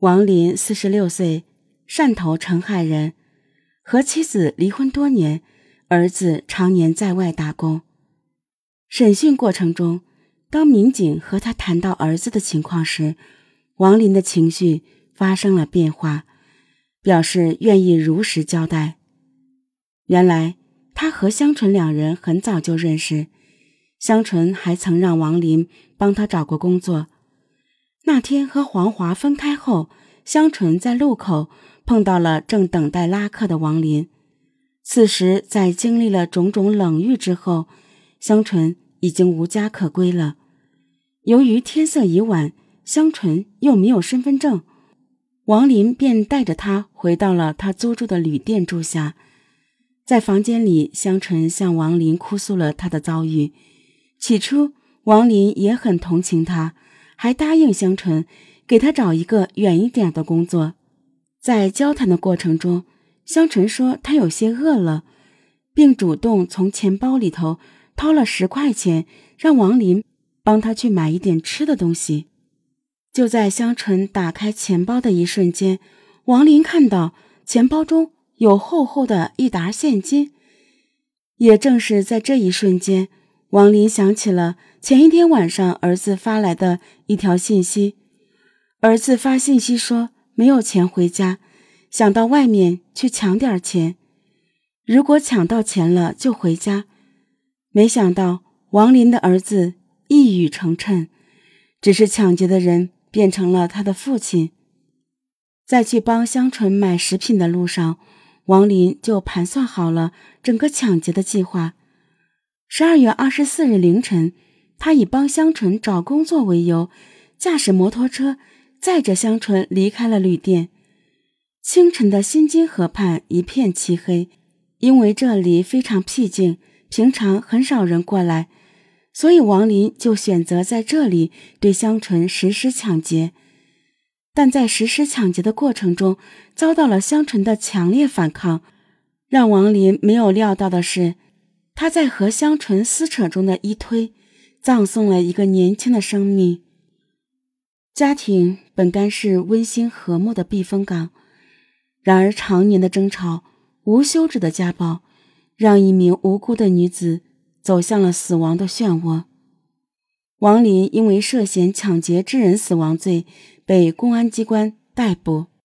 王林四十六岁，汕头澄海人，和妻子离婚多年，儿子常年在外打工。审讯过程中，当民警和他谈到儿子的情况时，王林的情绪发生了变化，表示愿意如实交代。原来，他和香纯两人很早就认识，香纯还曾让王林帮他找过工作。那天和黄华分开后，香纯在路口碰到了正等待拉客的王林。此时，在经历了种种冷遇之后，香纯已经无家可归了。由于天色已晚，香纯又没有身份证，王林便带着她回到了他租住的旅店住下。在房间里，香纯向王林哭诉了他的遭遇。起初，王林也很同情他。还答应香纯给他找一个远一点的工作。在交谈的过程中，香纯说他有些饿了，并主动从钱包里头掏了十块钱，让王林帮他去买一点吃的东西。就在香纯打开钱包的一瞬间，王林看到钱包中有厚厚的一沓现金。也正是在这一瞬间。王林想起了前一天晚上儿子发来的一条信息，儿子发信息说没有钱回家，想到外面去抢点钱，如果抢到钱了就回家。没想到王林的儿子一语成谶，只是抢劫的人变成了他的父亲。在去帮香纯买食品的路上，王林就盘算好了整个抢劫的计划。十二月二十四日凌晨，他以帮香纯找工作为由，驾驶摩托车载着香纯离开了旅店。清晨的新津河畔一片漆黑，因为这里非常僻静，平常很少人过来，所以王林就选择在这里对香纯实施抢劫。但在实施抢劫的过程中，遭到了香纯的强烈反抗。让王林没有料到的是。他在和香纯撕扯中的一推，葬送了一个年轻的生命。家庭本该是温馨和睦的避风港，然而常年的争吵、无休止的家暴，让一名无辜的女子走向了死亡的漩涡。王林因为涉嫌抢劫致人死亡罪，被公安机关逮捕。